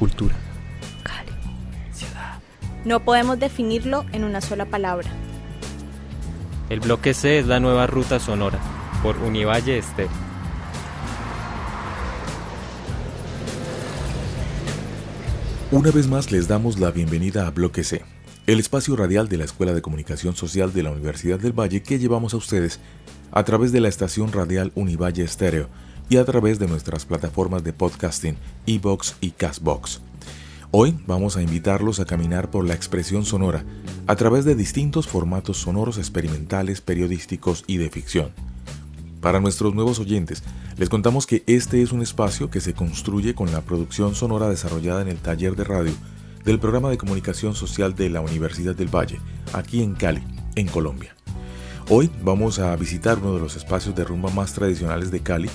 cultura. Cali. Ciudad. No podemos definirlo en una sola palabra. El bloque C es la nueva ruta sonora, por Univalle Este. Una vez más les damos la bienvenida a Bloque C, el espacio radial de la Escuela de Comunicación Social de la Universidad del Valle que llevamos a ustedes a través de la estación radial Univalle Estéreo y a través de nuestras plataformas de podcasting, Evox y Castbox. Hoy vamos a invitarlos a caminar por la expresión sonora a través de distintos formatos sonoros experimentales, periodísticos y de ficción. Para nuestros nuevos oyentes, les contamos que este es un espacio que se construye con la producción sonora desarrollada en el taller de radio del programa de comunicación social de la Universidad del Valle, aquí en Cali, en Colombia. Hoy vamos a visitar uno de los espacios de rumba más tradicionales de Cali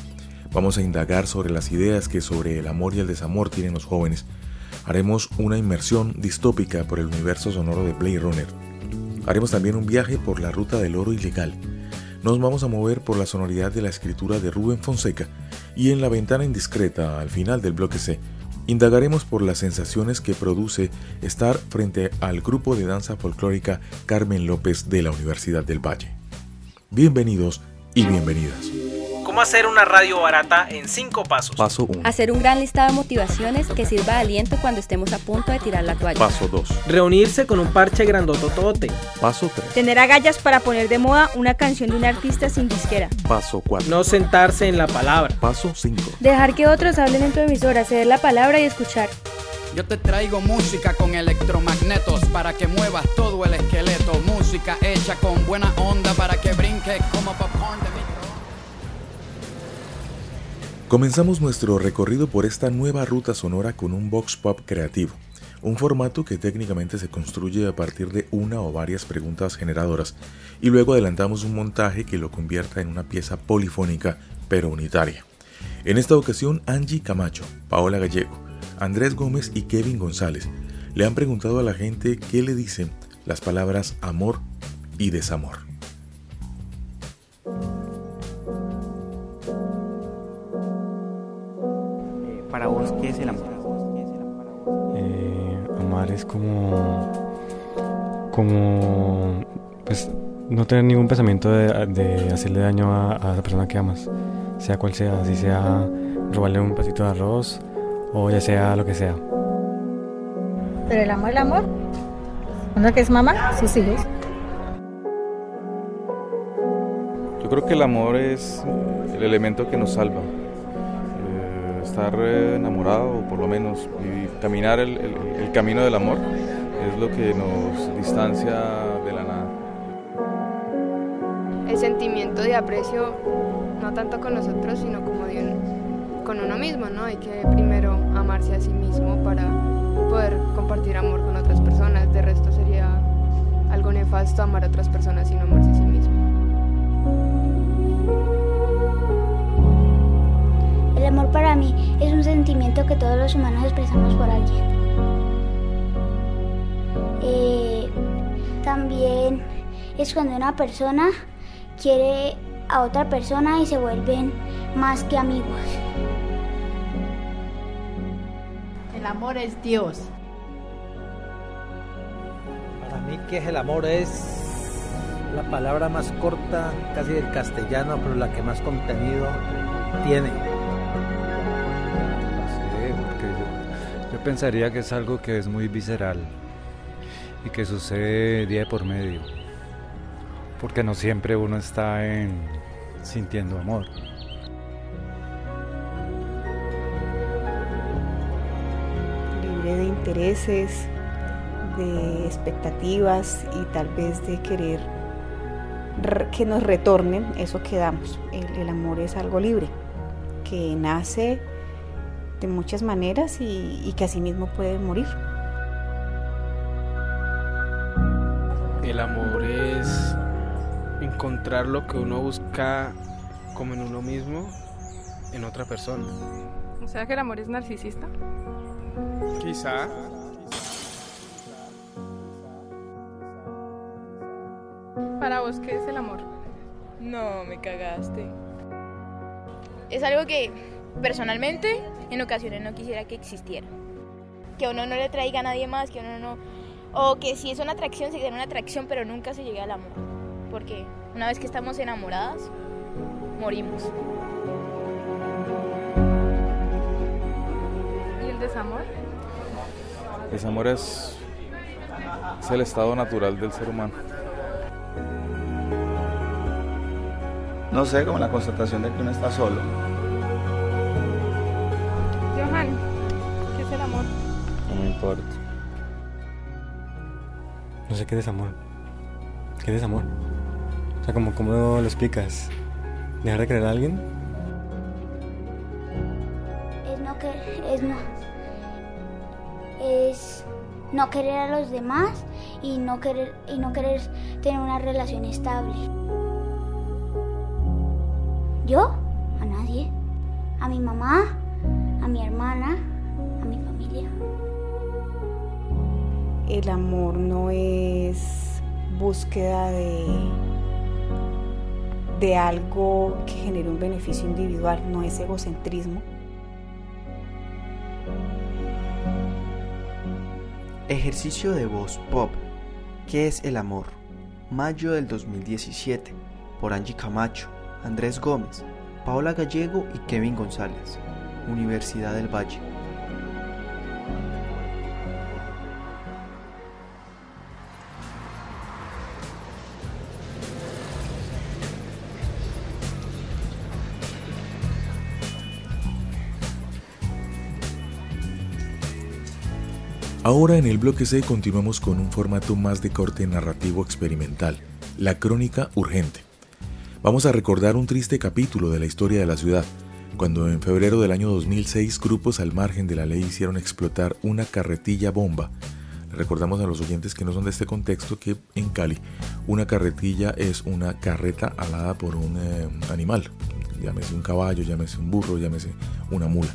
Vamos a indagar sobre las ideas que sobre el amor y el desamor tienen los jóvenes. Haremos una inmersión distópica por el universo sonoro de Blade Runner. Haremos también un viaje por la ruta del oro ilegal. Nos vamos a mover por la sonoridad de la escritura de Rubén Fonseca y en la ventana indiscreta al final del bloque C indagaremos por las sensaciones que produce estar frente al grupo de danza folclórica Carmen López de la Universidad del Valle. Bienvenidos y bienvenidas. ¿Cómo hacer una radio barata en cinco pasos? Paso 1. Hacer un gran listado de motivaciones que sirva de aliento cuando estemos a punto de tirar la toalla. Paso 2. Reunirse con un parche grandototote. Paso 3. Tener agallas para poner de moda una canción de un artista sin disquera. Paso 4. No sentarse en la palabra. Paso 5. Dejar que otros hablen en tu emisora, ceder la palabra y escuchar. Yo te traigo música con electromagnetos para que muevas todo el esqueleto. Música hecha con buena onda para que brinque como popcorn de micro. Comenzamos nuestro recorrido por esta nueva ruta sonora con un box pop creativo, un formato que técnicamente se construye a partir de una o varias preguntas generadoras y luego adelantamos un montaje que lo convierta en una pieza polifónica pero unitaria. En esta ocasión, Angie Camacho, Paola Gallego, Andrés Gómez y Kevin González le han preguntado a la gente qué le dicen las palabras amor y desamor. Para vos, ¿qué es el amor? Eh, amar es como. como. pues no tener ningún pensamiento de, de hacerle daño a, a la persona que amas, sea cual sea, si sea robarle un pasito de arroz o ya sea lo que sea. Pero el amor, el amor. Uno que es mamá, sus hijos. Yo creo que el amor es el elemento que nos salva. Estar eh, enamorado, o por lo menos, caminar el, camino del amor, es lo que nos distancia de la nada. el sentimiento de aprecio, no tanto con nosotros, sino como con uno mismo, ¿no? Hay que primero amarse a sí mismo para poder compartir amor con otras personas. De resto sería algo nefasto amar a otras personas no amarse a sí mismo. El amor para mí es un sentimiento que todos los humanos expresamos por alguien. Eh, también es cuando una persona quiere a otra persona y se vuelven más que amigos. El amor es Dios. Para mí, ¿qué es el amor? Es la palabra más corta casi del castellano, pero la que más contenido tiene. Pensaría que es algo que es muy visceral y que sucede día por medio, porque no siempre uno está en sintiendo amor. libre de intereses, de expectativas y tal vez de querer re- que nos retornen eso que damos. El amor es algo libre, que nace de muchas maneras y, y que asimismo puede morir. El amor es encontrar lo que uno busca como en uno mismo, en otra persona. O sea que el amor es narcisista. Quizá. Para vos, ¿qué es el amor? No, me cagaste. Es algo que personalmente en ocasiones no quisiera que existiera. que uno no le traiga a nadie más, que uno no... O que si es una atracción, se quede una atracción, pero nunca se llegue al amor. Porque una vez que estamos enamoradas, morimos. ¿Y el desamor? El desamor es, es el estado natural del ser humano. No sé, como la constatación de que uno está solo. No me importa. No sé qué es desamor. ¿Qué es desamor? O sea, ¿cómo, cómo lo explicas? ¿Dejar de querer a alguien? Es no que es no es no querer a los demás y no querer y no querer tener una relación estable. ¿Yo? A nadie. A mi mamá, El amor no es búsqueda de, de algo que genere un beneficio individual, no es egocentrismo. Ejercicio de voz pop. ¿Qué es el amor? Mayo del 2017. Por Angie Camacho, Andrés Gómez, Paola Gallego y Kevin González. Universidad del Valle. Ahora en el bloque C continuamos con un formato más de corte narrativo experimental, la crónica urgente. Vamos a recordar un triste capítulo de la historia de la ciudad, cuando en febrero del año 2006 grupos al margen de la ley hicieron explotar una carretilla bomba. Recordamos a los oyentes que no son de este contexto que en Cali una carretilla es una carreta alada por un eh, animal, llámese un caballo, llámese un burro, llámese una mula.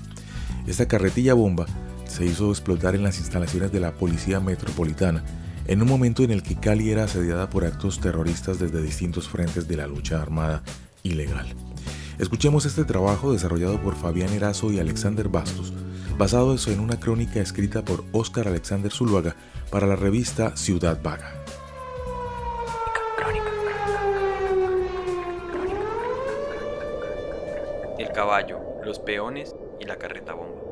Esta carretilla bomba se hizo explotar en las instalaciones de la Policía Metropolitana, en un momento en el que Cali era asediada por actos terroristas desde distintos frentes de la lucha armada ilegal. Escuchemos este trabajo desarrollado por Fabián Erazo y Alexander Bastos, basado en una crónica escrita por Óscar Alexander Zuluaga para la revista Ciudad Vaga. El caballo, los peones y la carreta bomba.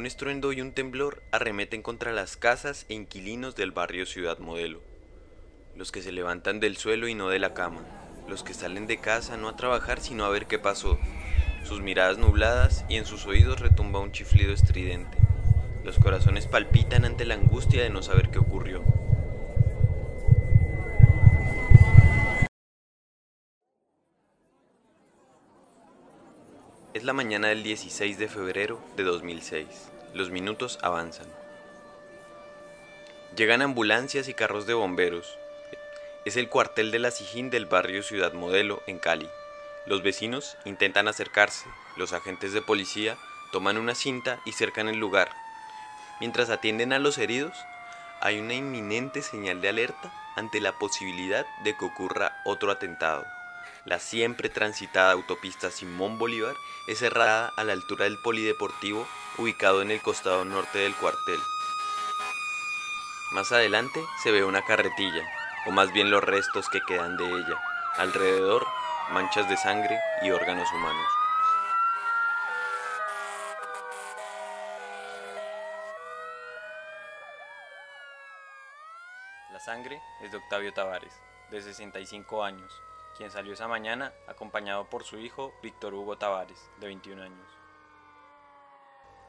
Un estruendo y un temblor arremeten contra las casas e inquilinos del barrio Ciudad Modelo. Los que se levantan del suelo y no de la cama. Los que salen de casa no a trabajar sino a ver qué pasó. Sus miradas nubladas y en sus oídos retumba un chiflido estridente. Los corazones palpitan ante la angustia de no saber qué ocurrió. Es la mañana del 16 de febrero de 2006. Los minutos avanzan. Llegan ambulancias y carros de bomberos. Es el cuartel de la Sijín del barrio Ciudad Modelo, en Cali. Los vecinos intentan acercarse. Los agentes de policía toman una cinta y cercan el lugar. Mientras atienden a los heridos, hay una inminente señal de alerta ante la posibilidad de que ocurra otro atentado. La siempre transitada autopista Simón Bolívar es cerrada a la altura del polideportivo ubicado en el costado norte del cuartel. Más adelante se ve una carretilla, o más bien los restos que quedan de ella. Alrededor, manchas de sangre y órganos humanos. La sangre es de Octavio Tavares, de 65 años, quien salió esa mañana acompañado por su hijo Víctor Hugo Tavares, de 21 años.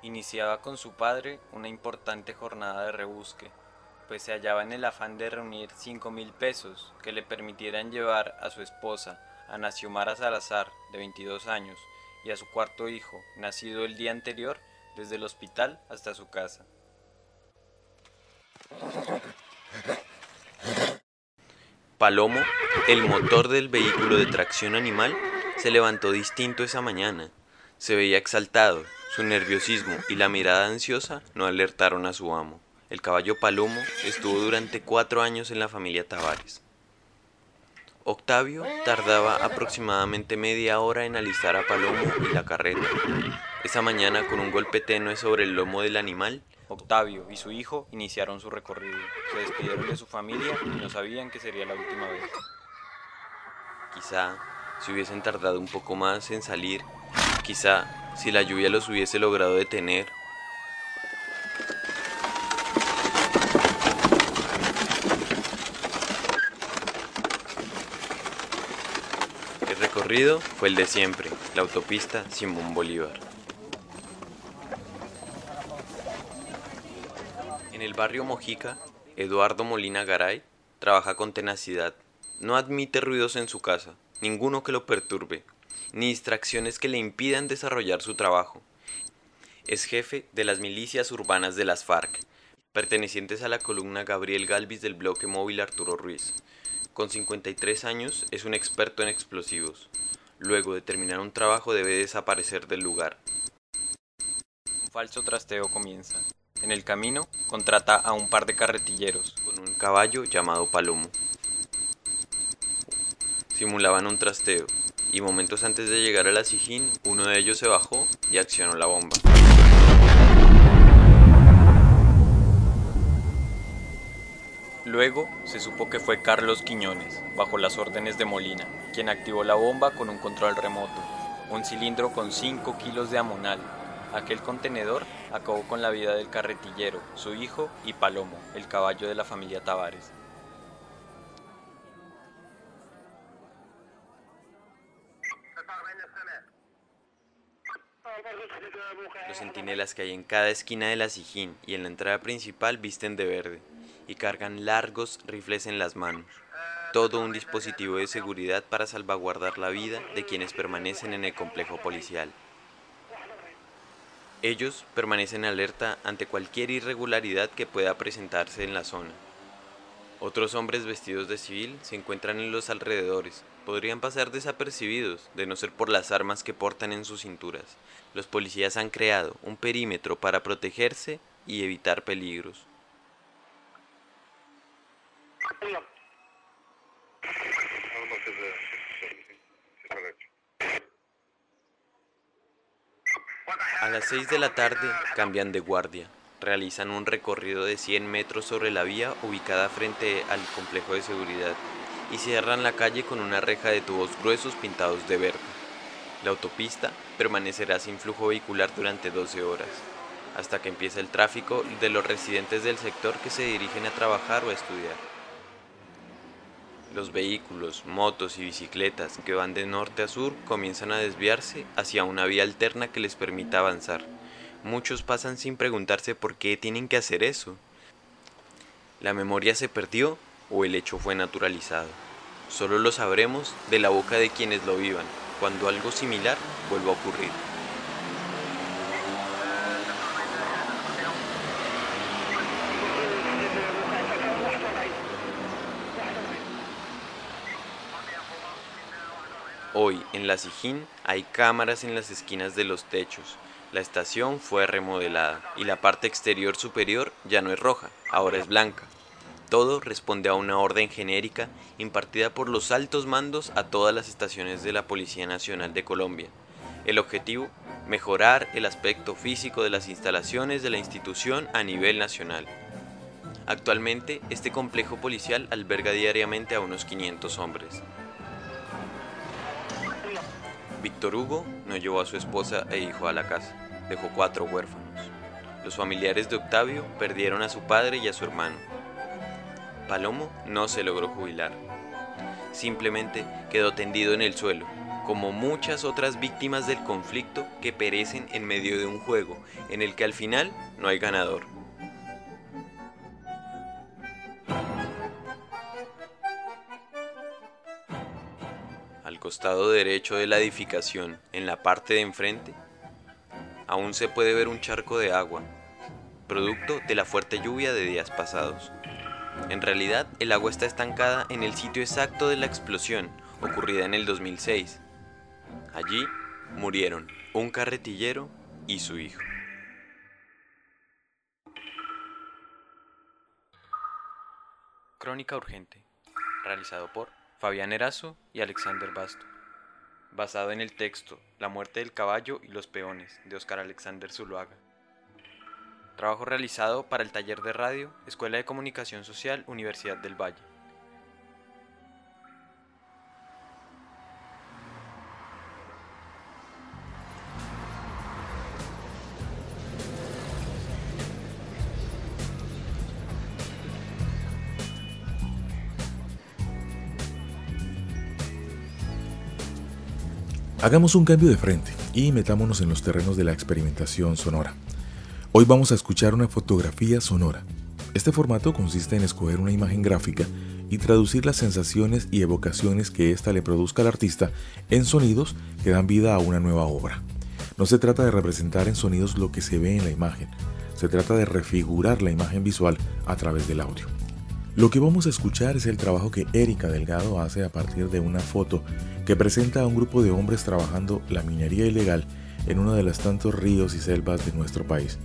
Iniciaba con su padre una importante jornada de rebusque, pues se hallaba en el afán de reunir 5 mil pesos que le permitieran llevar a su esposa, Ana Xiomara Salazar, de 22 años, y a su cuarto hijo, nacido el día anterior, desde el hospital hasta su casa. Palomo, el motor del vehículo de tracción animal, se levantó distinto esa mañana. Se veía exaltado, su nerviosismo y la mirada ansiosa no alertaron a su amo. el caballo Palomo estuvo durante cuatro años en la familia Tavares. Octavio tardaba aproximadamente media hora en alistar a Palomo y la carreta. Esa mañana, con un golpe tenue sobre el lomo del animal, Octavio y su hijo iniciaron su recorrido. Se despidieron de su familia y no sabían que sería la última vez. Quizá si hubiesen tardado un poco más en salir, quizá si la lluvia los hubiese logrado detener. El recorrido fue el de siempre, la autopista Simón Bolívar. En el barrio Mojica, Eduardo Molina Garay trabaja con tenacidad. No admite ruidos en su casa, ninguno que lo perturbe, ni distracciones que le impidan desarrollar su trabajo. Es jefe de las milicias urbanas de las FARC, pertenecientes a la columna Gabriel Galvis del bloque móvil Arturo Ruiz. Con 53 años es un experto en explosivos. Luego de terminar un trabajo debe desaparecer del lugar. Falso trasteo comienza. En el camino contrata a un par de carretilleros con un caballo llamado Palomo. Simulaban un trasteo y momentos antes de llegar a la Sijín, uno de ellos se bajó y accionó la bomba. Luego se supo que fue Carlos Quiñones, bajo las órdenes de Molina, quien activó la bomba con un control remoto, un cilindro con 5 kilos de amonal. Aquel contenedor acabó con la vida del carretillero, su hijo y Palomo, el caballo de la familia Tavares. Los centinelas que hay en cada esquina de la Sijín y en la entrada principal visten de verde y cargan largos rifles en las manos. Todo un dispositivo de seguridad para salvaguardar la vida de quienes permanecen en el complejo policial. Ellos permanecen alerta ante cualquier irregularidad que pueda presentarse en la zona. Otros hombres vestidos de civil se encuentran en los alrededores. Podrían pasar desapercibidos, de no ser por las armas que portan en sus cinturas. Los policías han creado un perímetro para protegerse y evitar peligros. A las 6 de la tarde cambian de guardia. Realizan un recorrido de 100 metros sobre la vía ubicada frente al complejo de seguridad y cierran la calle con una reja de tubos gruesos pintados de verde. La autopista permanecerá sin flujo vehicular durante 12 horas, hasta que empiece el tráfico de los residentes del sector que se dirigen a trabajar o a estudiar. Los vehículos, motos y bicicletas que van de norte a sur comienzan a desviarse hacia una vía alterna que les permita avanzar. Muchos pasan sin preguntarse por qué tienen que hacer eso. ¿La memoria se perdió o el hecho fue naturalizado? Solo lo sabremos de la boca de quienes lo vivan, cuando algo similar vuelva a ocurrir. Hoy en la Sijín hay cámaras en las esquinas de los techos. La estación fue remodelada y la parte exterior superior ya no es roja, ahora es blanca. Todo responde a una orden genérica impartida por los altos mandos a todas las estaciones de la Policía Nacional de Colombia. El objetivo, mejorar el aspecto físico de las instalaciones de la institución a nivel nacional. Actualmente, este complejo policial alberga diariamente a unos 500 hombres. Víctor Hugo no llevó a su esposa e hijo a la casa, dejó cuatro huérfanos. Los familiares de Octavio perdieron a su padre y a su hermano. Palomo no se logró jubilar. Simplemente quedó tendido en el suelo, como muchas otras víctimas del conflicto que perecen en medio de un juego en el que al final no hay ganador. Costado derecho de la edificación, en la parte de enfrente, aún se puede ver un charco de agua, producto de la fuerte lluvia de días pasados. En realidad, el agua está estancada en el sitio exacto de la explosión, ocurrida en el 2006. Allí murieron un carretillero y su hijo. Crónica Urgente, realizado por Fabián Erazo y Alexander Basto, basado en el texto La muerte del caballo y los peones de Oscar Alexander Zuluaga. Trabajo realizado para el taller de radio, Escuela de Comunicación Social, Universidad del Valle. Hagamos un cambio de frente y metámonos en los terrenos de la experimentación sonora. Hoy vamos a escuchar una fotografía sonora. Este formato consiste en escoger una imagen gráfica y traducir las sensaciones y evocaciones que ésta le produzca al artista en sonidos que dan vida a una nueva obra. No se trata de representar en sonidos lo que se ve en la imagen, se trata de refigurar la imagen visual a través del audio. Lo que vamos a escuchar es el trabajo que Erika Delgado hace a partir de una foto que presenta a un grupo de hombres trabajando la minería ilegal en uno de los tantos ríos y selvas de nuestro país.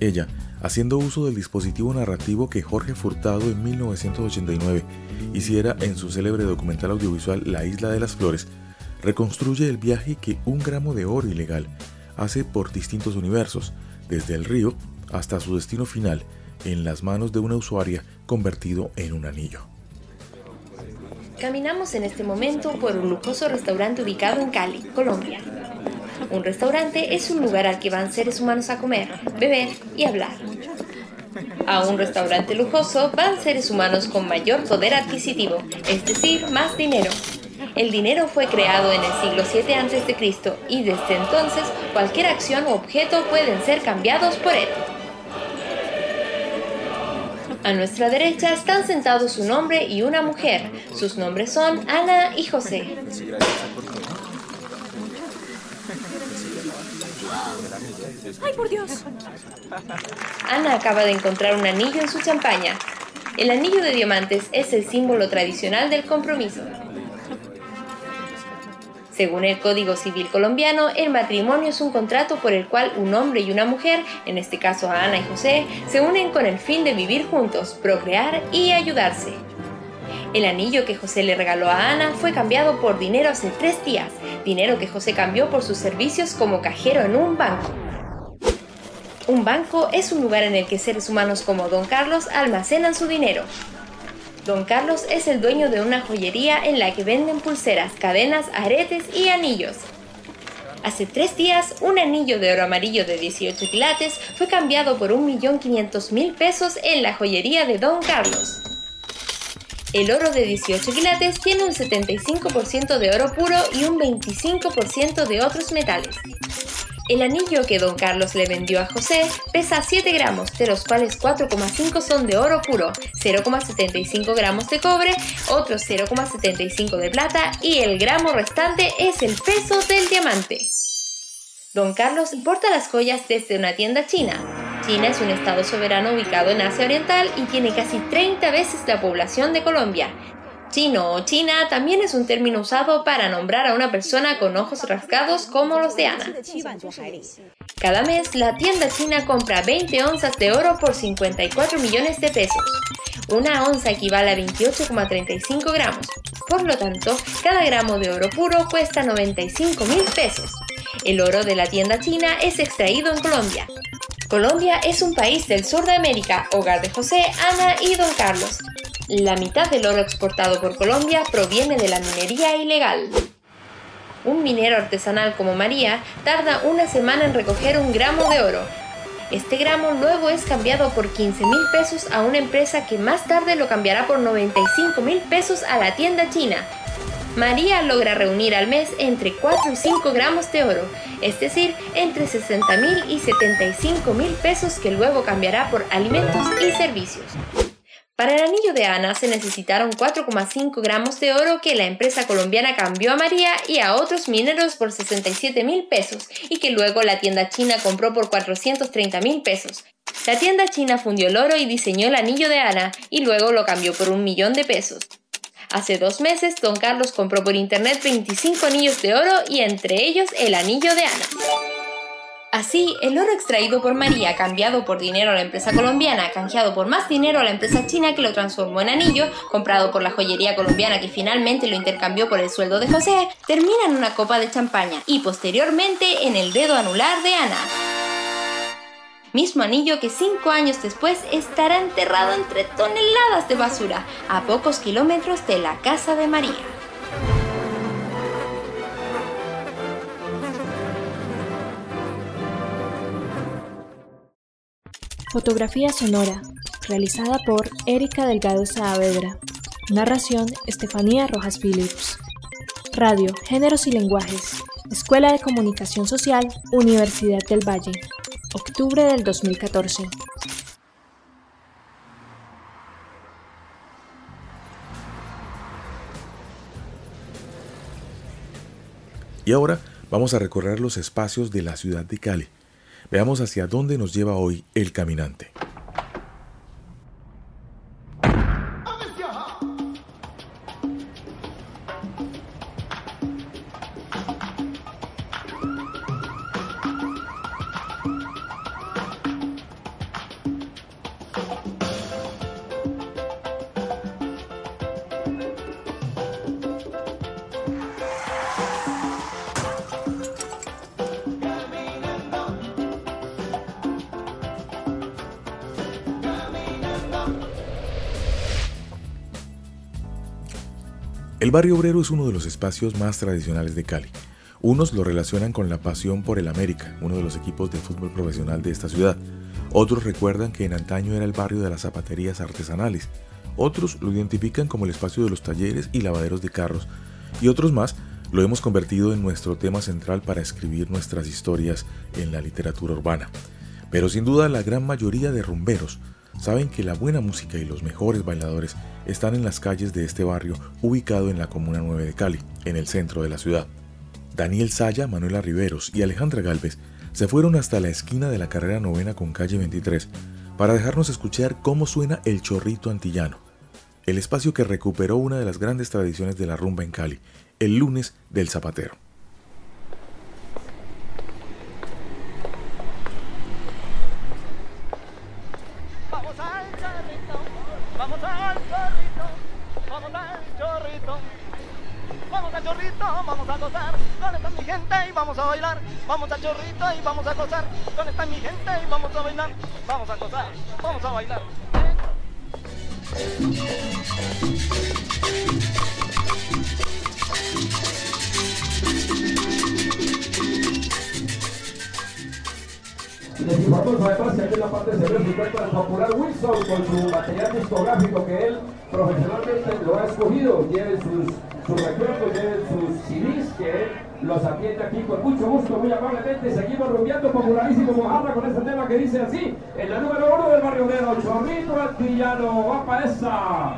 Ella, haciendo uso del dispositivo narrativo que Jorge Furtado en 1989 hiciera en su célebre documental audiovisual La Isla de las Flores, reconstruye el viaje que un gramo de oro ilegal hace por distintos universos, desde el río hasta su destino final, en las manos de una usuaria convertido en un anillo. Caminamos en este momento por un lujoso restaurante ubicado en Cali, Colombia. Un restaurante es un lugar al que van seres humanos a comer, beber y hablar. A un restaurante lujoso van seres humanos con mayor poder adquisitivo, es decir, más dinero. El dinero fue creado en el siglo 7 a.C. y desde entonces cualquier acción o objeto pueden ser cambiados por él. A nuestra derecha están sentados un hombre y una mujer. Sus nombres son Ana y José. ¡Ay, por Dios! Ana acaba de encontrar un anillo en su champaña. El anillo de diamantes es el símbolo tradicional del compromiso. Según el Código Civil colombiano, el matrimonio es un contrato por el cual un hombre y una mujer, en este caso Ana y José, se unen con el fin de vivir juntos, procrear y ayudarse. El anillo que José le regaló a Ana fue cambiado por dinero hace tres días, dinero que José cambió por sus servicios como cajero en un banco. Un banco es un lugar en el que seres humanos como Don Carlos almacenan su dinero. Don Carlos es el dueño de una joyería en la que venden pulseras, cadenas, aretes y anillos. Hace tres días, un anillo de oro amarillo de 18 quilates fue cambiado por 1.500.000 pesos en la joyería de Don Carlos. El oro de 18 quilates tiene un 75% de oro puro y un 25% de otros metales. El anillo que don Carlos le vendió a José pesa 7 gramos, de los cuales 4,5 son de oro puro, 0,75 gramos de cobre, otros 0,75 de plata y el gramo restante es el peso del diamante. Don Carlos importa las joyas desde una tienda china. China es un estado soberano ubicado en Asia Oriental y tiene casi 30 veces la población de Colombia, Chino o china también es un término usado para nombrar a una persona con ojos rasgados como los de Ana. Cada mes, la tienda china compra 20 onzas de oro por 54 millones de pesos. Una onza equivale a 28,35 gramos. Por lo tanto, cada gramo de oro puro cuesta 95 mil pesos. El oro de la tienda china es extraído en Colombia. Colombia es un país del sur de América, hogar de José, Ana y Don Carlos. La mitad del oro exportado por Colombia proviene de la minería ilegal. Un minero artesanal como María tarda una semana en recoger un gramo de oro. Este gramo luego es cambiado por 15 mil pesos a una empresa que más tarde lo cambiará por 95 mil pesos a la tienda china. María logra reunir al mes entre 4 y 5 gramos de oro, es decir, entre 60 mil y 75 mil pesos que luego cambiará por alimentos y servicios. Para el anillo de Ana se necesitaron 4,5 gramos de oro que la empresa colombiana cambió a María y a otros mineros por 67 mil pesos y que luego la tienda china compró por 430 mil pesos. La tienda china fundió el oro y diseñó el anillo de Ana y luego lo cambió por un millón de pesos. Hace dos meses, don Carlos compró por internet 25 anillos de oro y entre ellos el anillo de Ana. Así, el oro extraído por María, cambiado por dinero a la empresa colombiana, canjeado por más dinero a la empresa china que lo transformó en anillo, comprado por la joyería colombiana que finalmente lo intercambió por el sueldo de José, termina en una copa de champaña y posteriormente en el dedo anular de Ana. Mismo anillo que cinco años después estará enterrado entre toneladas de basura, a pocos kilómetros de la casa de María. Fotografía sonora, realizada por Erika Delgado Saavedra. Narración, Estefanía Rojas Phillips. Radio, Géneros y Lenguajes. Escuela de Comunicación Social, Universidad del Valle. Octubre del 2014. Y ahora vamos a recorrer los espacios de la ciudad de Cali Veamos hacia dónde nos lleva hoy el caminante. Barrio obrero es uno de los espacios más tradicionales de Cali. Unos lo relacionan con la pasión por el América, uno de los equipos de fútbol profesional de esta ciudad. Otros recuerdan que en antaño era el barrio de las zapaterías artesanales. Otros lo identifican como el espacio de los talleres y lavaderos de carros. Y otros más lo hemos convertido en nuestro tema central para escribir nuestras historias en la literatura urbana. Pero sin duda la gran mayoría de rumberos saben que la buena música y los mejores bailadores están en las calles de este barrio ubicado en la Comuna 9 de Cali, en el centro de la ciudad. Daniel Saya, Manuela Riveros y Alejandra Galvez se fueron hasta la esquina de la carrera novena con calle 23 para dejarnos escuchar cómo suena el chorrito antillano, el espacio que recuperó una de las grandes tradiciones de la rumba en Cali, el lunes del zapatero. Vamos a chorrito y vamos a gozar. Con esta mi gente y vamos a bailar. Vamos a gozar, vamos a bailar. Les informamos además que aquí en la parte de se encuentra el popular Wilson con su material discográfico que él profesionalmente lo ha escogido. Tiene sus sus recuerdos, lleven sus CDs, que él los atiende aquí con mucho gusto, muy amablemente. Seguimos rumbeando popularísimo Mojarra con este tema que dice así, en la número uno del barrio obrero, Chorrito Antillano, va para esa.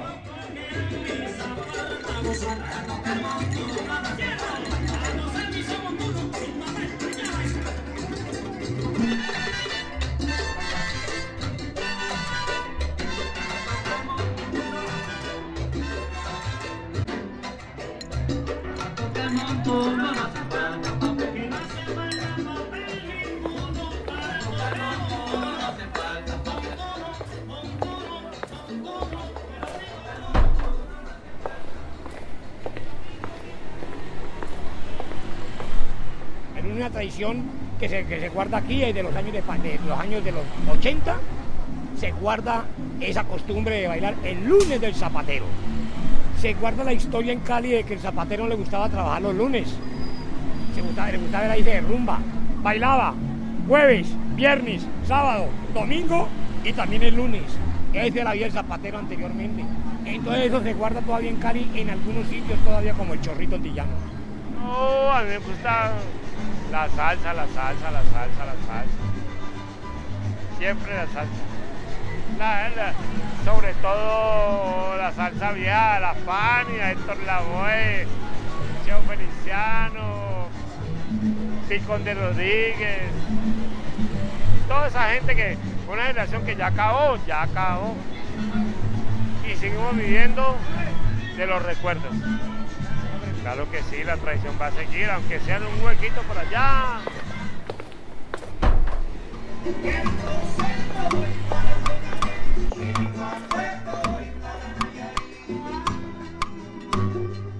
Tradición que se, que se guarda aquí de los años de, de los años de los 80 se guarda esa costumbre de bailar el lunes del zapatero se guarda la historia en Cali de que el zapatero le gustaba trabajar los lunes. Se gustaba, le gustaba ahí de rumba. Bailaba jueves, viernes, sábado, domingo y también el lunes. Ese era el zapatero anteriormente. Entonces eso se guarda todavía en Cali en algunos sitios todavía como el chorrito antillano. No, a mí me gusta la salsa, la salsa, la salsa, la salsa. Siempre la salsa sobre todo la salsa vieja, la Fania, Héctor Lavoe, Cheo Feliciano, Picón de Rodríguez, toda esa gente que, una generación que ya acabó, ya acabó. Y seguimos viviendo de los recuerdos. Claro que sí, la tradición va a seguir, aunque sea en un huequito por allá.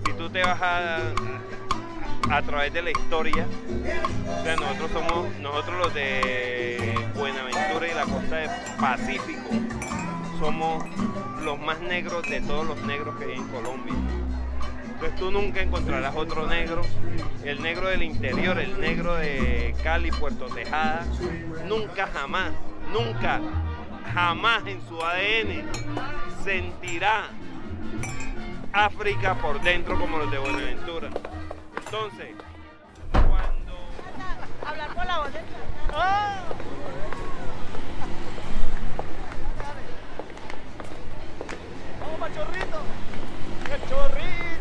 Si tú te vas a, a través de la historia, o sea, nosotros somos, nosotros los de Buenaventura y la costa del Pacífico, somos los más negros de todos los negros que hay en Colombia. Entonces tú nunca encontrarás otro negro, el negro del interior, el negro de Cali, Puerto Tejada, nunca jamás, nunca, jamás en su ADN sentirá África por dentro como los de Buenaventura. Entonces, Hablar por la voz. Vamos pa' chorrito. El chorrito.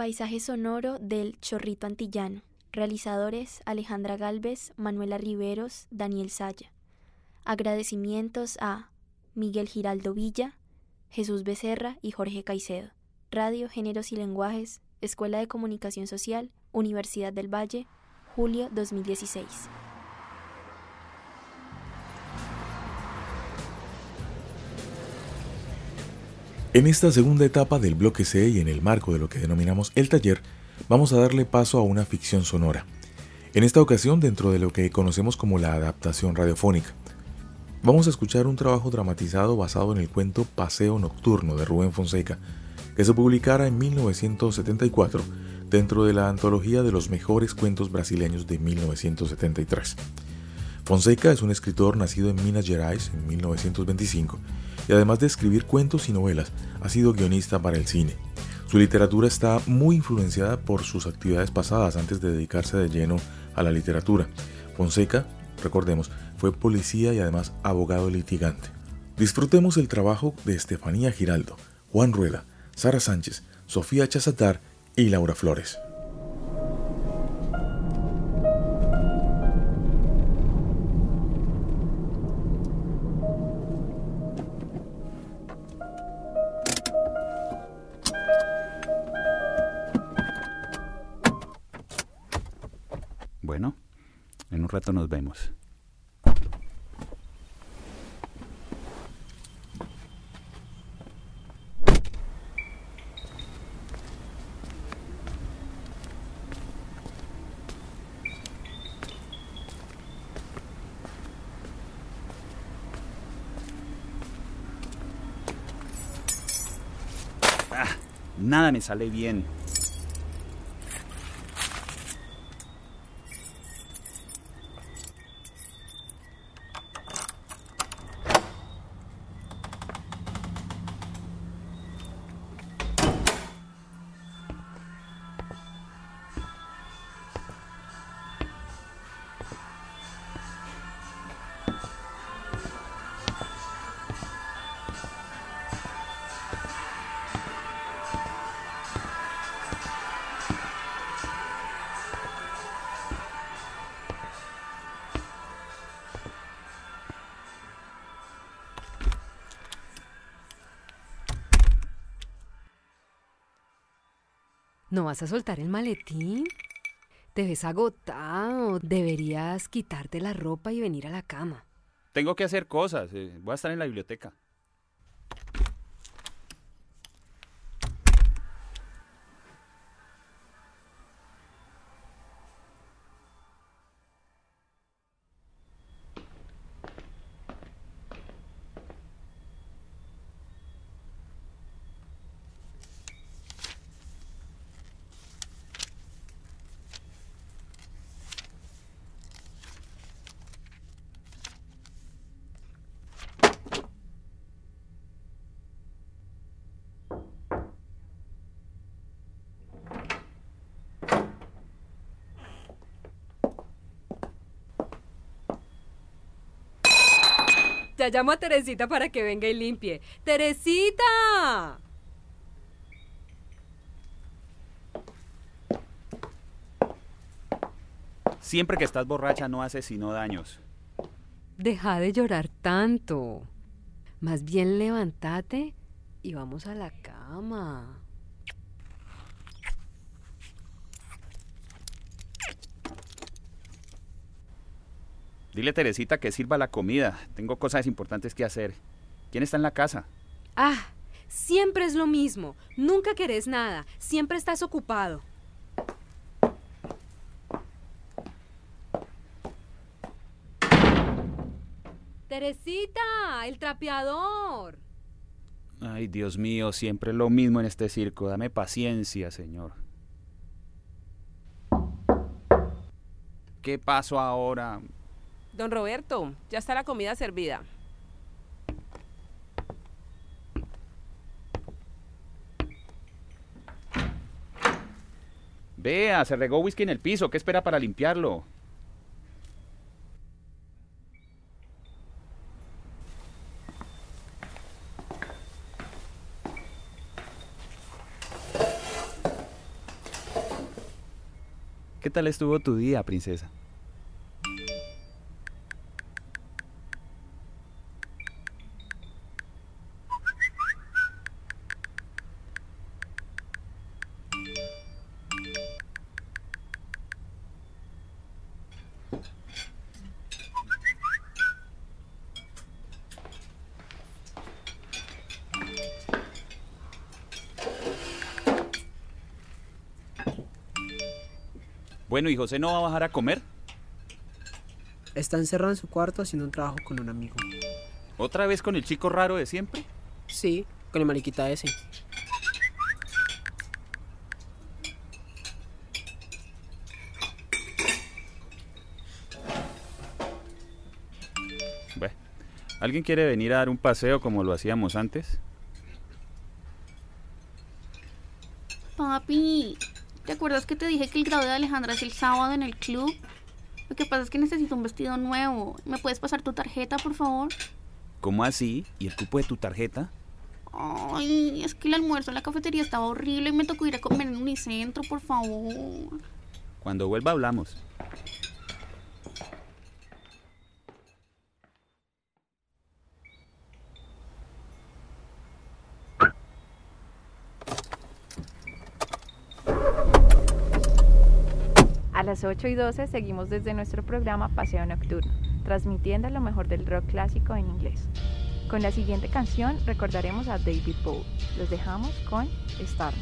Paisaje sonoro del Chorrito Antillano. Realizadores Alejandra Galvez, Manuela Riveros, Daniel Saya. Agradecimientos a Miguel Giraldo Villa, Jesús Becerra y Jorge Caicedo. Radio, Géneros y Lenguajes, Escuela de Comunicación Social, Universidad del Valle, julio 2016. En esta segunda etapa del bloque C y en el marco de lo que denominamos el taller, vamos a darle paso a una ficción sonora. En esta ocasión dentro de lo que conocemos como la adaptación radiofónica. Vamos a escuchar un trabajo dramatizado basado en el cuento Paseo Nocturno de Rubén Fonseca, que se publicara en 1974 dentro de la antología de los mejores cuentos brasileños de 1973. Fonseca es un escritor nacido en Minas Gerais en 1925 y además de escribir cuentos y novelas, ha sido guionista para el cine. Su literatura está muy influenciada por sus actividades pasadas antes de dedicarse de lleno a la literatura. Fonseca, recordemos, fue policía y además abogado litigante. Disfrutemos el trabajo de Estefanía Giraldo, Juan Rueda, Sara Sánchez, Sofía Chazatar y Laura Flores. Bueno, en un rato nos vemos. Ah, nada me sale bien. ¿No vas a soltar el maletín? ¿Te ves agotado? Deberías quitarte la ropa y venir a la cama. Tengo que hacer cosas. eh, Voy a estar en la biblioteca. Ya llamo a Teresita para que venga y limpie. ¡Teresita! Siempre que estás borracha no haces sino daños. Deja de llorar tanto. Más bien levántate y vamos a la cama. Dile a Teresita que sirva la comida. Tengo cosas importantes que hacer. ¿Quién está en la casa? Ah, siempre es lo mismo. Nunca querés nada. Siempre estás ocupado. Teresita, el trapeador. Ay, Dios mío, siempre lo mismo en este circo. Dame paciencia, señor. ¿Qué pasó ahora? Don Roberto, ya está la comida servida. Vea, se regó whisky en el piso. ¿Qué espera para limpiarlo? ¿Qué tal estuvo tu día, princesa? Bueno, ¿y José no va a bajar a comer? Está encerrado en su cuarto haciendo un trabajo con un amigo. ¿Otra vez con el chico raro de siempre? Sí, con el mariquita ese. Bueno, ¿alguien quiere venir a dar un paseo como lo hacíamos antes? Papi, ¿te acuerdas que te dije que el grado de Alejandra es el sábado en el club? Lo que pasa es que necesito un vestido nuevo. ¿Me puedes pasar tu tarjeta, por favor? ¿Cómo así? ¿Y el cupo de tu tarjeta? Ay, es que el almuerzo en la cafetería estaba horrible y me tocó ir a comer en Unicentro, por favor. Cuando vuelva hablamos. Las 8 y 12 seguimos desde nuestro programa Paseo Nocturno, transmitiendo lo mejor del rock clásico en inglés. Con la siguiente canción recordaremos a David Bowie. Los dejamos con Starman.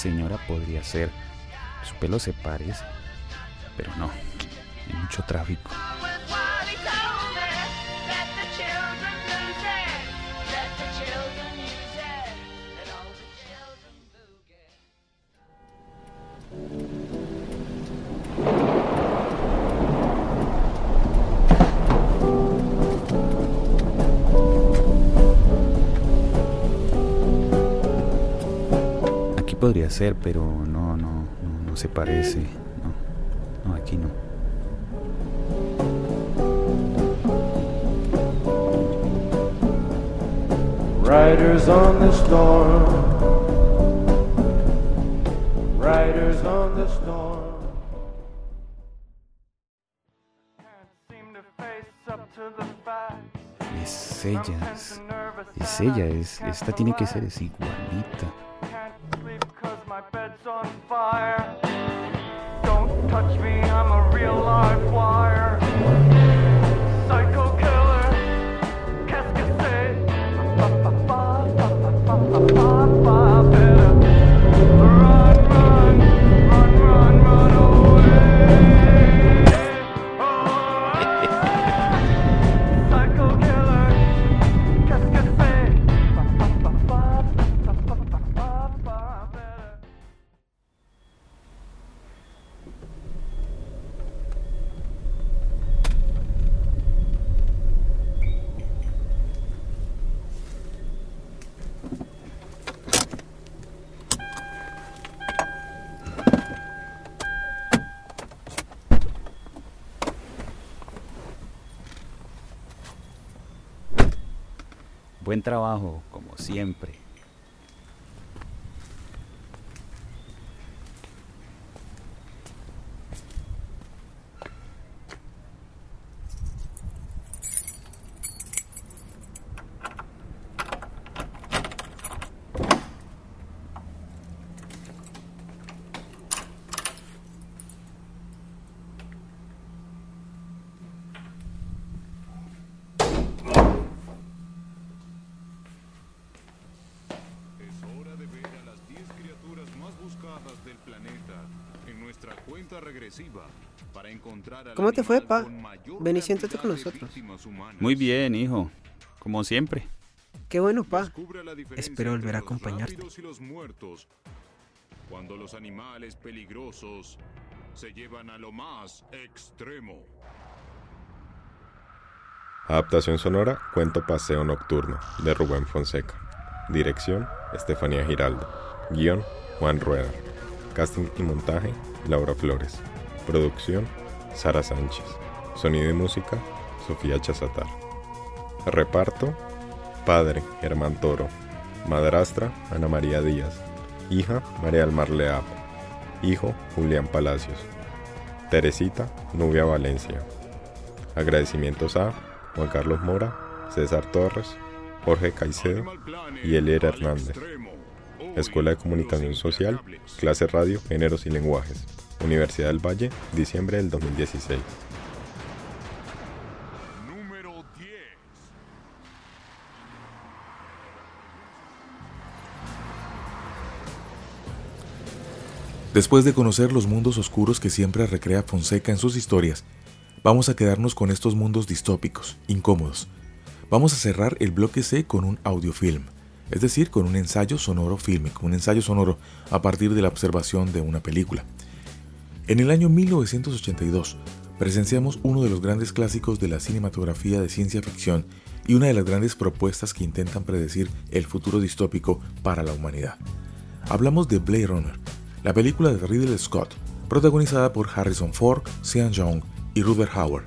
Señora podría ser. Su pelo se parece. Pero no. Mucho tráfico. Aquí podría ser, pero no, no, no, no se parece. No, no, aquí no. Riders on the storm. Riders on the storm. Es ella. Es, es ella. Es, esta tiene que ser. Es igualita. My bed's on fire. Don't touch me, I'm a real live wire. pop, pop. Buen trabajo, como siempre. Es hora de ver a las 10 criaturas más buscadas del planeta en nuestra cuenta regresiva para encontrar al ¿Cómo te fue, pa? Ven y siéntate con nosotros. Muy bien, hijo. Como siempre. Qué bueno, pa. Espero volver a acompañarte. rápidos y los muertos. Cuando los animales peligrosos se llevan a lo más extremo. Adaptación sonora, cuento Paseo Nocturno, de Rubén Fonseca. Dirección, Estefanía Giraldo. Guión, Juan Rueda. Casting y montaje, Laura Flores. Producción, Sara Sánchez. Sonido y música, Sofía Chazatar. Reparto, Padre, Germán Toro. Madrastra, Ana María Díaz. Hija, María del Mar Leap. Hijo, Julián Palacios. Teresita, Nubia Valencia. Agradecimientos a Juan Carlos Mora, César Torres, Jorge Caicedo y Elier Hernández. Escuela de Comunicación Social, clase Radio, Géneros y Lenguajes. Universidad del Valle, diciembre del 2016. Después de conocer los mundos oscuros que siempre recrea Fonseca en sus historias, vamos a quedarnos con estos mundos distópicos, incómodos. Vamos a cerrar el bloque C con un audiofilm, es decir, con un ensayo sonoro fílmico, un ensayo sonoro a partir de la observación de una película. En el año 1982 presenciamos uno de los grandes clásicos de la cinematografía de ciencia ficción y una de las grandes propuestas que intentan predecir el futuro distópico para la humanidad. Hablamos de Blade Runner, la película de Ridley Scott, protagonizada por Harrison Ford, Sean Young y Rutger Hauer.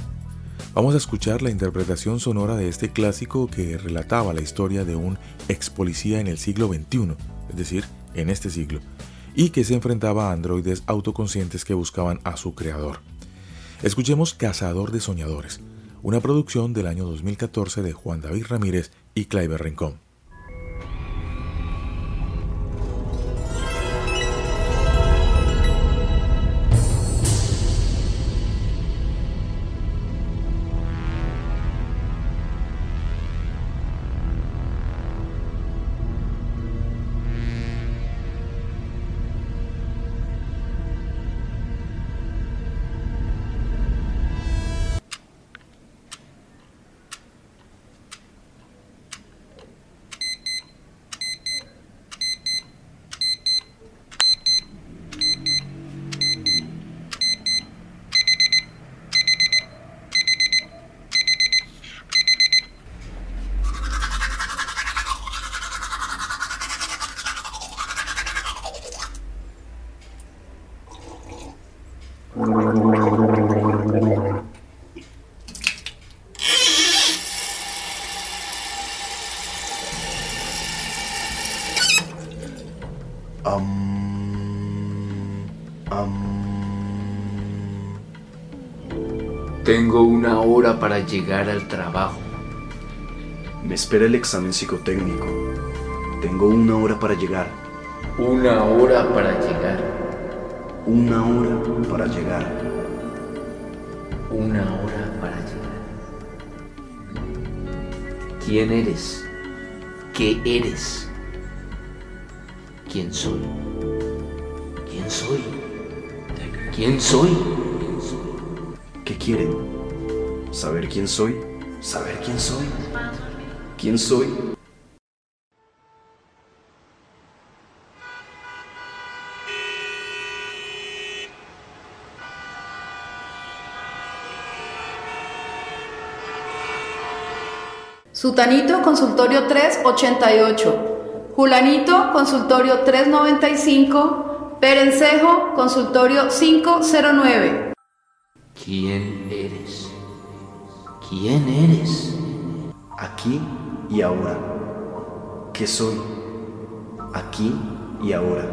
Vamos a escuchar la interpretación sonora de este clásico que relataba la historia de un ex policía en el siglo XXI, es decir, en este siglo, y que se enfrentaba a androides autoconscientes que buscaban a su creador. Escuchemos Cazador de Soñadores, una producción del año 2014 de Juan David Ramírez y Clive Rincón. Tengo una hora para llegar al trabajo. Me espera el examen psicotécnico. Tengo una hora para llegar. Una hora para llegar. Una hora para llegar. Una hora para llegar. ¿Quién eres? ¿Qué eres? ¿Quién soy? ¿Quién soy? ¿Quién soy? ¿Qué quieren? ¿Saber quién soy? ¿Saber quién soy? ¿Quién soy? Sutanito, consultorio 388. Julanito, consultorio 395. Perencejo, consultorio 509. ¿Quién? ¿Quién eres? Aquí y ahora. ¿Qué soy? Aquí y ahora.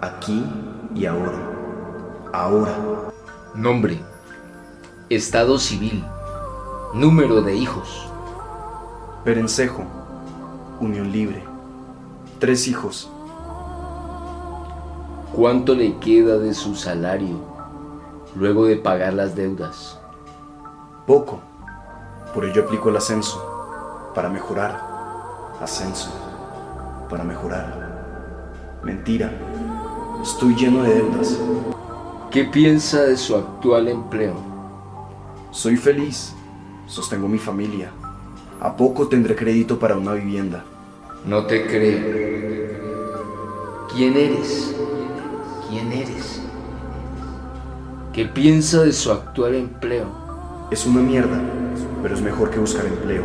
Aquí y ahora. Ahora. Nombre. Estado civil. Número de hijos. Perencejo. Unión libre. Tres hijos. ¿Cuánto le queda de su salario luego de pagar las deudas? Poco. Por ello aplico el ascenso. Para mejorar. Ascenso. Para mejorar. Mentira. Estoy lleno de deudas. ¿Qué piensa de su actual empleo? Soy feliz. Sostengo mi familia. A poco tendré crédito para una vivienda. No te creo. ¿Quién eres? ¿Quién eres? ¿Qué piensa de su actual empleo? Es una mierda, pero es mejor que buscar empleo.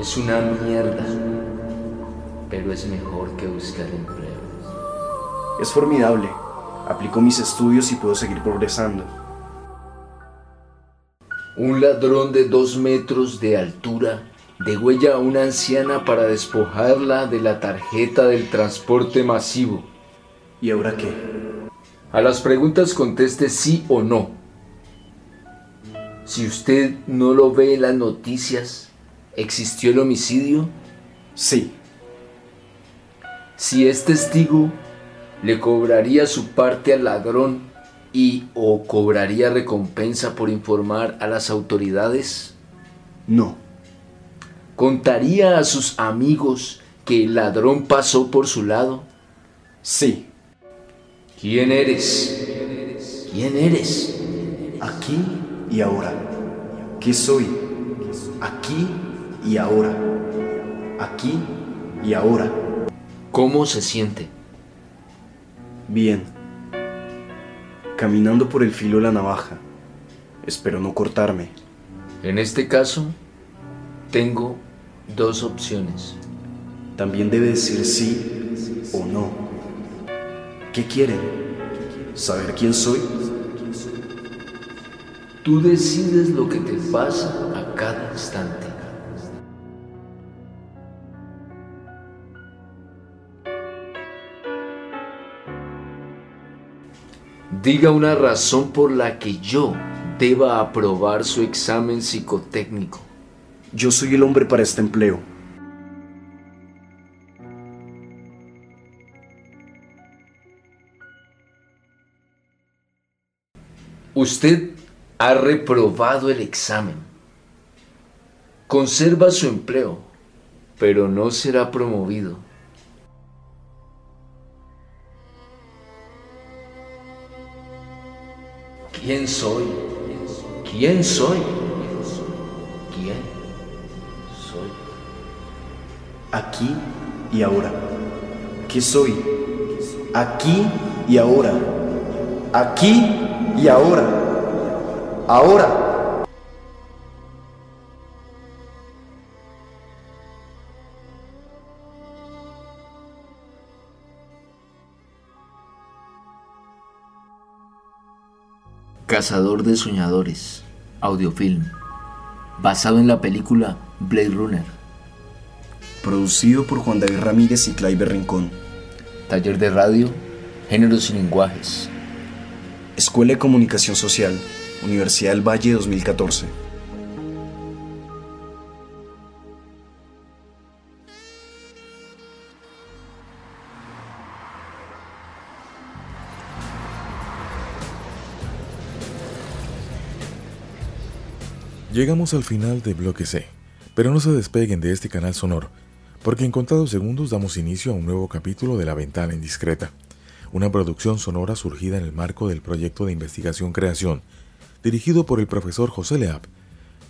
Es una mierda, pero es mejor que buscar empleo. Es formidable. Aplico mis estudios y puedo seguir progresando. Un ladrón de dos metros de altura degüella a una anciana para despojarla de la tarjeta del transporte masivo. ¿Y ahora qué? A las preguntas conteste sí o no. Si usted no lo ve en las noticias, ¿existió el homicidio? Sí. Si es testigo, ¿le cobraría su parte al ladrón y o cobraría recompensa por informar a las autoridades? No. ¿Contaría a sus amigos que el ladrón pasó por su lado? Sí. ¿Quién eres? ¿Quién eres? Aquí y ahora. ¿Qué soy? Aquí y ahora. Aquí y ahora. ¿Cómo se siente? Bien. Caminando por el filo de la navaja. Espero no cortarme. En este caso, tengo dos opciones. También debe decir sí o no. ¿Qué quieren? ¿Saber quién soy? Tú decides lo que te pasa a cada instante. Diga una razón por la que yo deba aprobar su examen psicotécnico. Yo soy el hombre para este empleo. Usted ha reprobado el examen. Conserva su empleo, pero no será promovido. ¿Quién soy? ¿Quién soy? ¿Quién soy? Aquí y ahora. ¿Qué soy? Aquí y ahora. Aquí y ahora. Ahora. Cazador de Soñadores, audiofilm, basado en la película Blade Runner. Producido por Juan David Ramírez y Clive Rincón. Taller de radio, géneros y lenguajes. Escuela de Comunicación Social, Universidad del Valle 2014. Llegamos al final de Bloque C, pero no se despeguen de este canal sonoro, porque en contados segundos damos inicio a un nuevo capítulo de La Ventana Indiscreta, una producción sonora surgida en el marco del proyecto de investigación-creación, dirigido por el profesor José Leap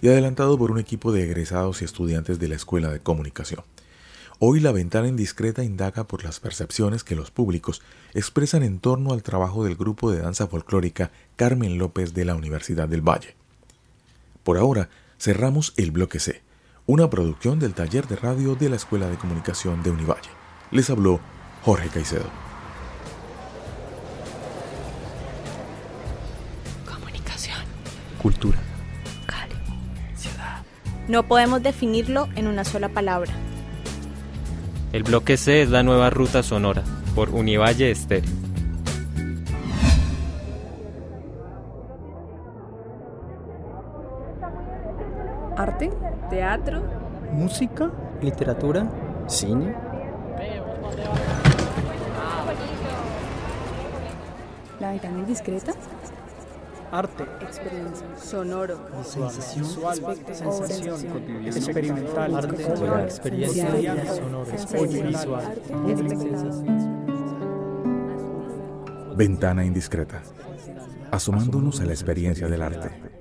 y adelantado por un equipo de egresados y estudiantes de la Escuela de Comunicación. Hoy La Ventana Indiscreta indaga por las percepciones que los públicos expresan en torno al trabajo del grupo de danza folclórica Carmen López de la Universidad del Valle. Por ahora, cerramos el bloque C, una producción del taller de radio de la Escuela de Comunicación de Univalle. Les habló Jorge Caicedo. Cultura. Cali. Ciudad. No podemos definirlo en una sola palabra. El bloque C es la nueva ruta sonora, por Univalle Estéreo. Arte, teatro, música, literatura, cine. La ventana indiscreta. Arte, Experiencia. Sonoro. sensación, Visual. sensación, experimental, Arte. Experiencia. Arte. público. Ventana indiscreta. Asomándonos a la experiencia del arte.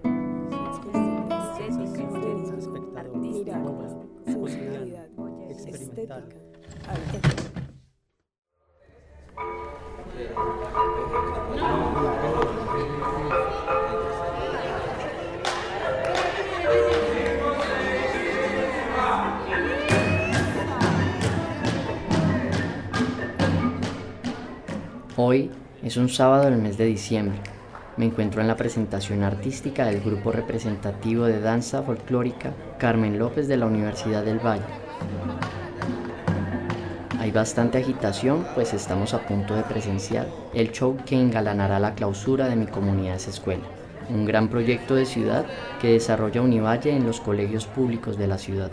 Es un sábado del mes de diciembre. Me encuentro en la presentación artística del grupo representativo de danza folclórica Carmen López de la Universidad del Valle. Hay bastante agitación, pues estamos a punto de presenciar el show que engalanará la clausura de mi comunidad escuela, un gran proyecto de ciudad que desarrolla Univalle en los colegios públicos de la ciudad.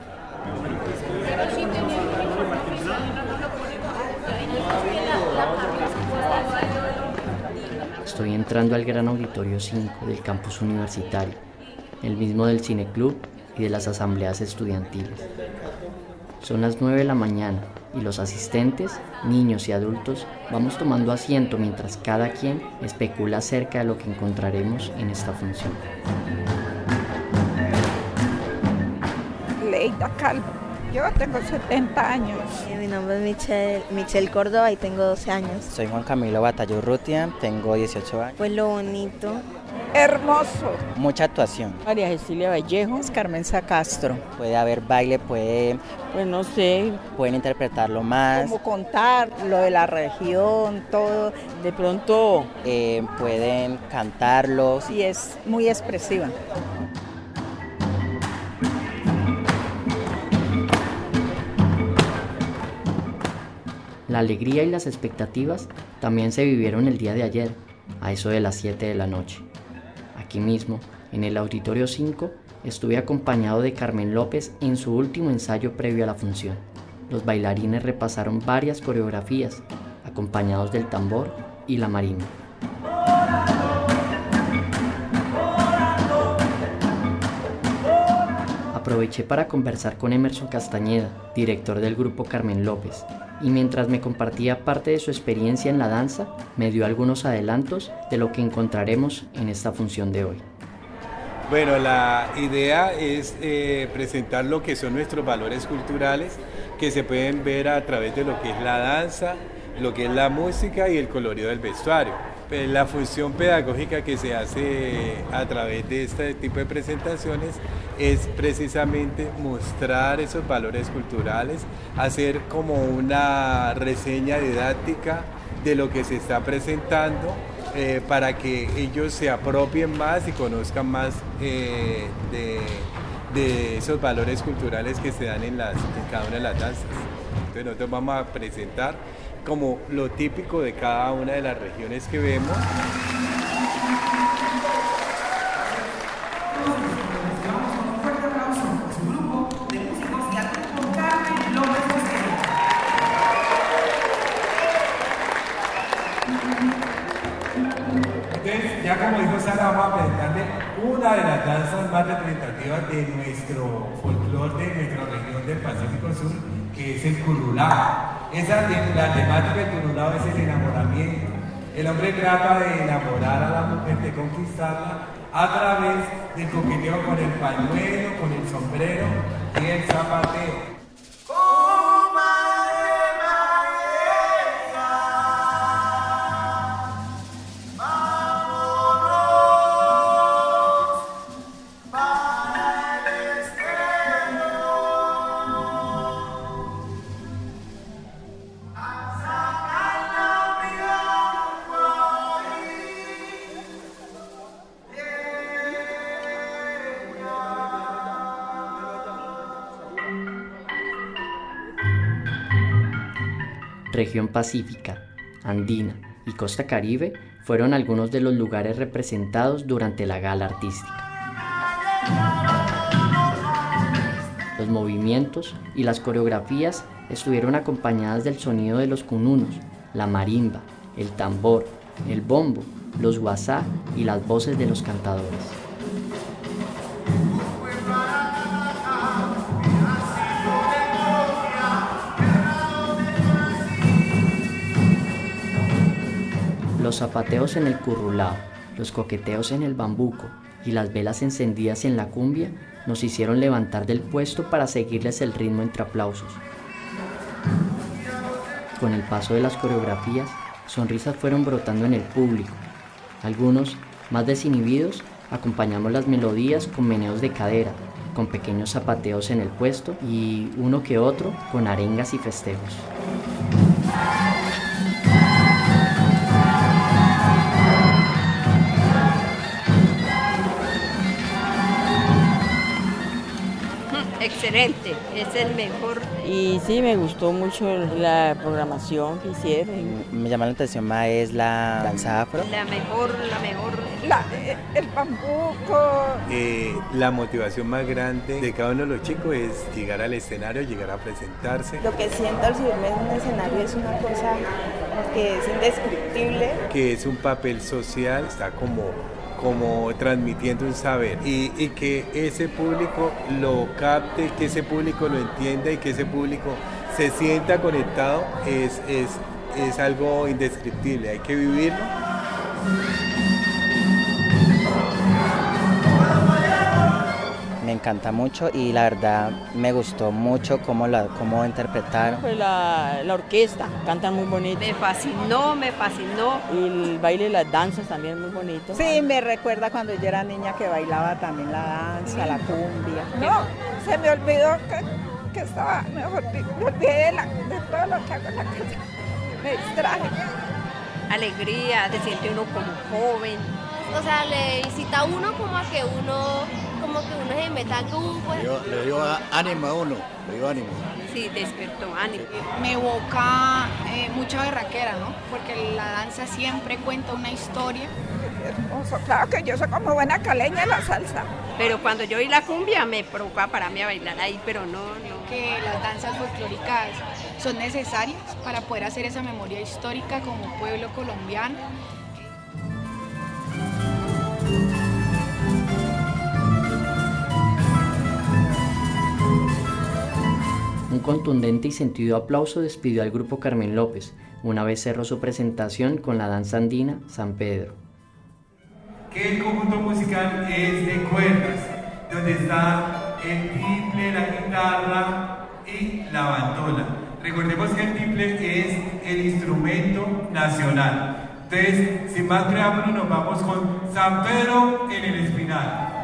Estoy entrando al gran auditorio 5 del campus universitario, el mismo del cineclub y de las asambleas estudiantiles. Son las 9 de la mañana y los asistentes, niños y adultos, vamos tomando asiento mientras cada quien especula acerca de lo que encontraremos en esta función. Leida Calvo. Yo tengo 70 años. Mi nombre es Michelle, Michelle Córdoba y tengo 12 años. Soy Juan Camilo Batallo Rutia, tengo 18 años. Pues lo bonito. Hermoso. Mucha actuación. María Cecilia Vallejo, Carmenza Castro. Puede haber baile, puede, Pues no sé, pueden interpretarlo más. cómo contar lo de la región, todo. De pronto, eh, pueden cantarlo. sí es muy expresiva. La alegría y las expectativas también se vivieron el día de ayer, a eso de las 7 de la noche. Aquí mismo, en el Auditorio 5, estuve acompañado de Carmen López en su último ensayo previo a la función. Los bailarines repasaron varias coreografías, acompañados del tambor y la marimba. Aproveché para conversar con Emerson Castañeda, director del grupo Carmen López, y mientras me compartía parte de su experiencia en la danza, me dio algunos adelantos de lo que encontraremos en esta función de hoy. Bueno, la idea es eh, presentar lo que son nuestros valores culturales que se pueden ver a través de lo que es la danza, lo que es la música y el colorido del vestuario. Pues, la función pedagógica que se hace a través de este tipo de presentaciones es precisamente mostrar esos valores culturales, hacer como una reseña didáctica de lo que se está presentando eh, para que ellos se apropien más y conozcan más eh, de, de esos valores culturales que se dan en, en cada una de las danzas. Entonces nosotros vamos a presentar como lo típico de cada una de las regiones que vemos. Entonces, ya como dijo Sara, vamos a presentarle una de las danzas más representativas de nuestro folclore, de nuestra región del Pacífico Sur, que es el curulao. Esa, la temática del curulao es el enamoramiento. El hombre trata de enamorar a la mujer, de conquistarla a través del coqueteo con el pañuelo, con el sombrero y el zapateo. Región pacífica, andina y costa caribe fueron algunos de los lugares representados durante la gala artística. Los movimientos y las coreografías estuvieron acompañadas del sonido de los cununos, la marimba, el tambor, el bombo, los guasá y las voces de los cantadores. Los zapateos en el currulao, los coqueteos en el bambuco y las velas encendidas en la cumbia nos hicieron levantar del puesto para seguirles el ritmo entre aplausos. Con el paso de las coreografías, sonrisas fueron brotando en el público. Algunos, más desinhibidos, acompañamos las melodías con meneos de cadera, con pequeños zapateos en el puesto y uno que otro con arengas y festejos. Excelente, es el mejor. Y sí, me gustó mucho la programación que hicieron. Me llama la atención más es la danza afro. La mejor, la mejor. La, eh, el bambuco. Eh, la motivación más grande de cada uno de los chicos es llegar al escenario, llegar a presentarse. Lo que siento al subirme en un escenario es una cosa que es indescriptible. Que es un papel social, está como como transmitiendo un saber y, que ese público lo capte, que ese público lo entienda y que ese público se sienta conectado es, es, es algo indescriptible, hay que vivirlo. Encanta mucho y la verdad me gustó mucho cómo, la, cómo interpretaron. Pues la, la orquesta, cantan muy bonito. Me fascinó, me fascinó. Y el baile y las danzas también muy bonito. Sí, me recuerda cuando yo era niña que bailaba también la danza, la cumbia. No, se me olvidó que, que estaba, me olvidé de, la, de todo lo que hago en la casa. Me distraje. Alegría, se siente uno como joven. O sea, le incita a uno como a que uno como que uno se meta pues. Yo, le dio ánimo a uno, le dio ánimo. Sí, despertó ánimo. Me evoca eh, mucha berraquera, ¿no? Porque la danza siempre cuenta una historia. Hermoso, claro que yo soy como buena caleña en la salsa. Pero cuando yo oí la cumbia me provoca para mí a bailar ahí, pero no, no. Que las danzas folclóricas son necesarias para poder hacer esa memoria histórica como pueblo colombiano Un contundente y sentido aplauso despidió al grupo Carmen López, una vez cerró su presentación con la danza andina San Pedro. Que el conjunto musical es de cuerdas, donde está el tiple, la guitarra y la bandola. Recordemos que el tiple es el instrumento nacional. Entonces, sin más preámbulo, nos vamos con San Pedro en el Espinal.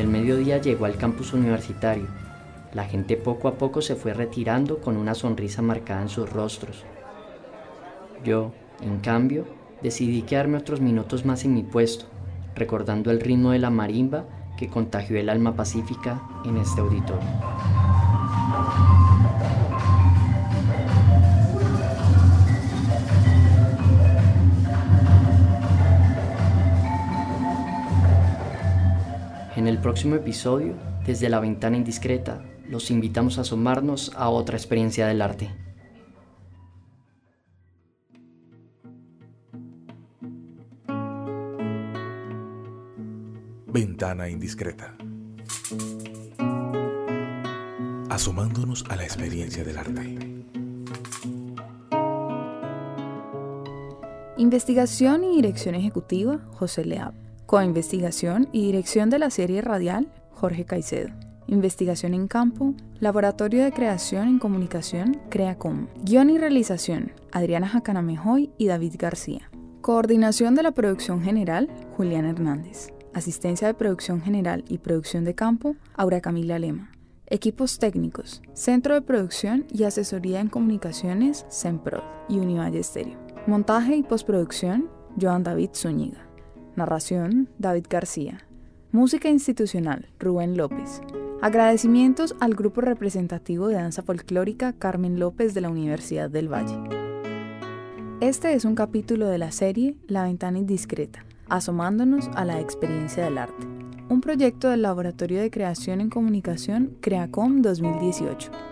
El mediodía llegó al campus universitario. La gente poco a poco se fue retirando con una sonrisa marcada en sus rostros. Yo, en cambio, decidí quedarme otros minutos más en mi puesto, recordando el ritmo de la marimba que contagió el alma pacífica en este auditorio. En el próximo episodio, desde la ventana indiscreta, los invitamos a asomarnos a otra experiencia del arte. Ventana indiscreta. Asomándonos a la experiencia del arte. Investigación y dirección ejecutiva, José Leab. Coinvestigación y dirección de la serie radial, Jorge Caicedo. Investigación en campo, Laboratorio de Creación en Comunicación, CREACOM. Guión y realización, Adriana Jacanamejoy y David García. Coordinación de la producción general, Julián Hernández. Asistencia de producción general y producción de campo, Aura Camila Lema. Equipos técnicos, Centro de Producción y Asesoría en Comunicaciones, CEMPROD y Univalle Stereo. Montaje y postproducción, Joan David Zúñiga. Narración, David García. Música institucional, Rubén López. Agradecimientos al grupo representativo de danza folclórica Carmen López de la Universidad del Valle. Este es un capítulo de la serie La ventana indiscreta, asomándonos a la experiencia del arte. Un proyecto del Laboratorio de Creación en Comunicación CREACOM 2018